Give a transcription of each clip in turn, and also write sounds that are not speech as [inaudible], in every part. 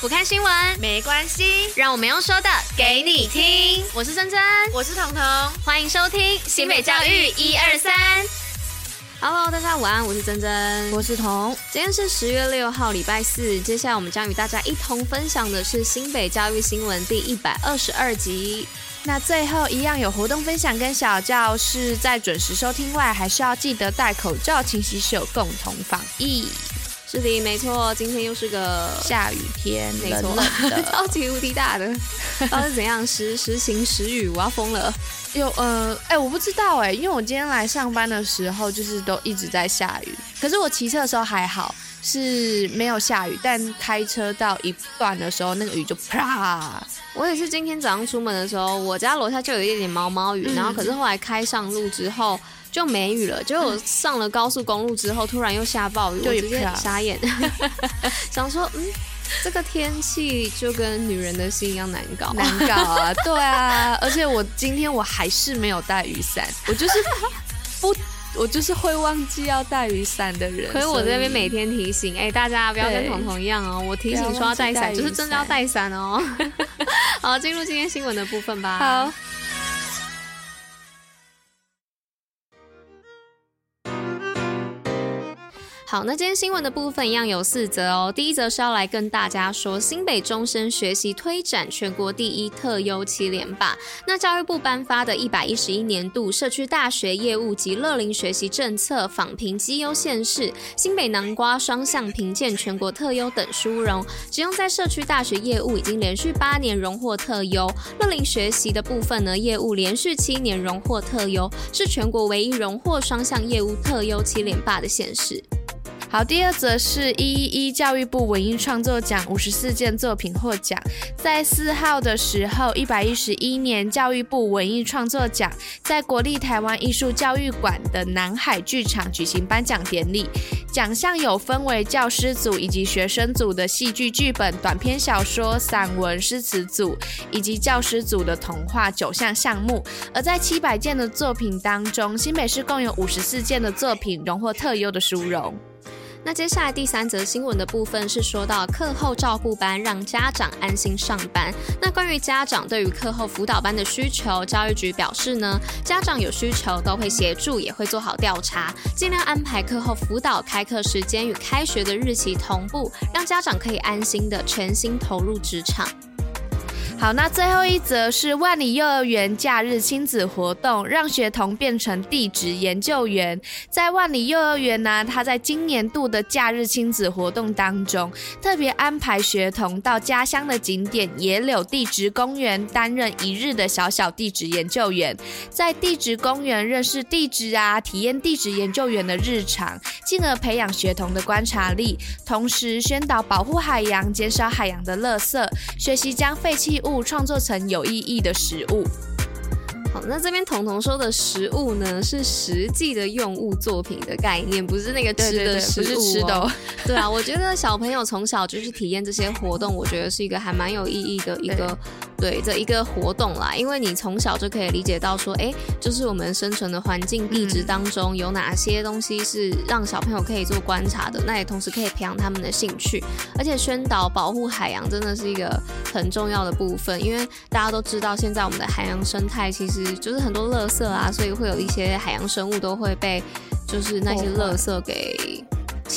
不看新闻没关系，让我们用说的给你听。我是珍珍，我是彤彤，欢迎收听新北教育一二三。Hello，大家午安，我是珍珍，我是彤。今天是十月六号，礼拜四。接下来我们将与大家一同分享的是新北教育新闻第一百二十二集。那最后一样有活动分享跟小教室，在准时收听外，还是要记得戴口罩、勤洗手，共同防疫。是的，没错，今天又是个下雨天，没错，冷冷的 [laughs] 超级无敌大的，到底是怎样？时时晴时雨，我要疯了。有呃，哎、欸，我不知道哎，因为我今天来上班的时候，就是都一直在下雨。可是我骑车的时候还好，是没有下雨，但开车到一段的时候，那个雨就啪。我也是今天早上出门的时候，我家楼下就有一点点毛毛雨，嗯、然后可是后来开上路之后。就没雨了，结果上了高速公路之后，突然又下暴雨，就有点傻眼，[laughs] 想说，嗯，这个天气就跟女人的心一样难搞，难搞啊，对啊，而且我今天我还是没有带雨伞，我就是不，我就是会忘记要带雨伞的人，可是我这边每天提醒，哎、欸，大家不要跟彤彤一样哦，我提醒说要带伞，就是真的要带伞哦。[laughs] 好，进入今天新闻的部分吧。好。好，那今天新闻的部分一样有四则哦。第一则是要来跟大家说，新北终身学习推展全国第一特优七连霸。那教育部颁发的一百一十一年度社区大学业务及乐龄学习政策访评绩优县市，新北南瓜双向评鉴全国特优等殊荣。只用在社区大学业务已经连续八年荣获特优，乐龄学习的部分呢，业务连续七年荣获特优，是全国唯一荣获双向业务特优七连霸的县市。好，第二则是一一一教育部文艺创作奖五十四件作品获奖。在四号的时候，一百一十一年教育部文艺创作奖在国立台湾艺术教育馆的南海剧场举行颁奖典礼。奖项有分为教师组以及学生组的戏剧剧本、短篇小说、散文、诗词组，以及教师组的童话九项项目。而在七百件的作品当中，新北市共有五十四件的作品荣获特优的殊荣。那接下来第三则新闻的部分是说到课后照顾班让家长安心上班。那关于家长对于课后辅导班的需求，教育局表示呢，家长有需求都会协助，也会做好调查，尽量安排课后辅导开课时间与开学的日期同步，让家长可以安心的全心投入职场。好，那最后一则是万里幼儿园假日亲子活动，让学童变成地质研究员。在万里幼儿园呢，他在今年度的假日亲子活动当中，特别安排学童到家乡的景点野柳地质公园担任一日的小小地质研究员，在地质公园认识地质啊，体验地质研究员的日常，进而培养学童的观察力，同时宣导保护海洋，减少海洋的垃圾，学习将废弃。物创作成有意义的食物。好，那这边彤彤说的食物呢，是实际的用物作品的概念，不是那个吃的食物。对对对，不是吃的哦。[laughs] 对啊，我觉得小朋友从小就去体验这些活动，我觉得是一个还蛮有意义的一个。对，这一个活动啦，因为你从小就可以理解到说，哎，就是我们生存的环境地质当中有哪些东西是让小朋友可以做观察的，那也同时可以培养他们的兴趣，而且宣导保护海洋真的是一个很重要的部分，因为大家都知道现在我们的海洋生态其实就是很多垃圾啊，所以会有一些海洋生物都会被就是那些垃圾给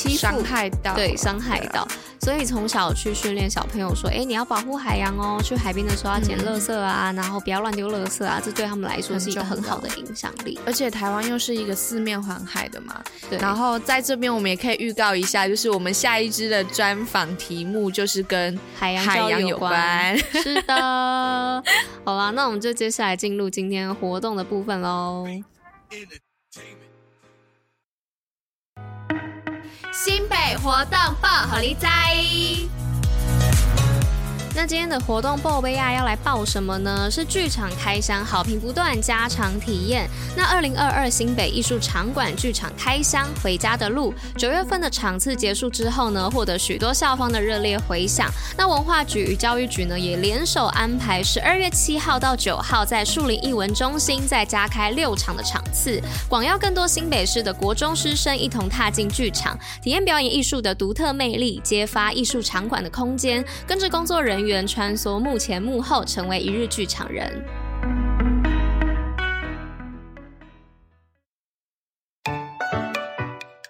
欺负伤害到，对，伤害到。所以从小去训练小朋友说，哎，你要保护海洋哦，去海边的时候要捡垃圾啊，嗯、然后不要乱丢垃圾啊，这对他们来说是一个很好的影响力。而且台湾又是一个四面环海的嘛，对。然后在这边我们也可以预告一下，就是我们下一支的专访题目就是跟海洋海洋有关。[laughs] 是的，好吧，那我们就接下来进入今天活动的部分喽。新北活动报好哩知。那今天的活动报杯啊，要来报什么呢？是剧场开箱，好评不断，加场体验。那二零二二新北艺术场馆剧场开箱，回家的路，九月份的场次结束之后呢，获得许多校方的热烈回响。那文化局与教育局呢，也联手安排十二月七号到九号，在树林艺文中心再加开六场的场次，广邀更多新北市的国中师生一同踏进剧场，体验表演艺术的独特魅力，揭发艺术场馆的空间，跟着工作人员员穿梭幕前幕后，成为一日剧场人。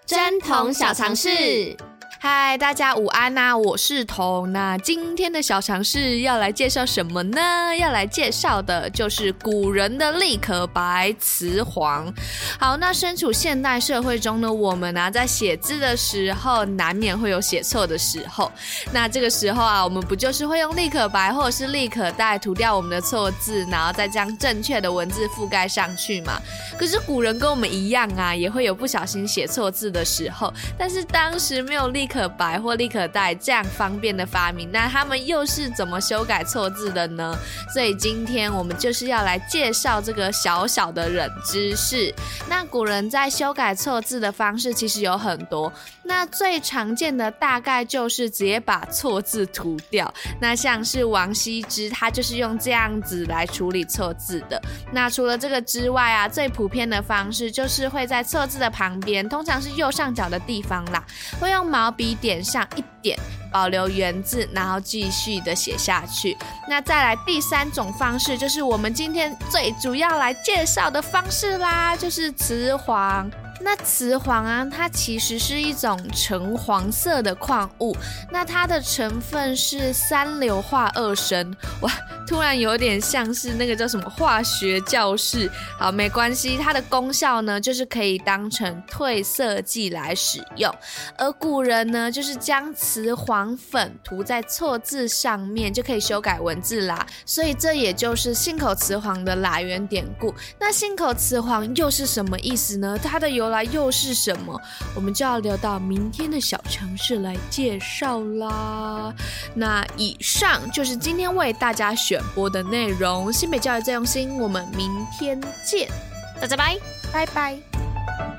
针筒小尝试。嗨，大家午安呐、我是童。那今天的小尝试要来介绍什么呢？要来介绍的就是古人的立可白辞黄。好，那身处现代社会中呢我们呢、在写字的时候难免会有写错的时候。那这个时候啊，我们不就是会用立可白或者是立可带涂掉我们的错字，然后再将正确的文字覆盖上去吗？可是古人跟我们一样啊，也会有不小心写错字的时候。但是当时没有立可白或立可带这样方便的发明，那他们又是怎么修改错字的呢？所以今天我们就是要来介绍这个小小的冷知识。那古人在修改错字的方式其实有很多，那最常见的大概就是直接把错字涂掉。那像是王羲之，他就是用这样子来处理错字的。那除了这个之外啊，最普遍的方式就是会在错字的旁边，通常是右上角的地方啦，会用毛笔。笔点上一点，保留原字，然后继续的写下去。那再来第三种方式，就是我们今天最主要来介绍的方式啦，就是直黄。那雌黄啊，它其实是一种橙黄色的矿物，那它的成分是三硫化二砷。哇，突然有点像是那个叫什么化学教室。好，没关系，它的功效呢，就是可以当成褪色剂来使用。而古人呢，就是将雌黄粉涂在错字上面，就可以修改文字啦。所以这也就是信口雌黄的来源典故。那信口雌黄又是什么意思呢？它的由来又是什么？我们就要留到明天的小城市来介绍啦。那以上就是今天为大家选播的内容。新北教育最用心，我们明天见，大家拜，拜拜。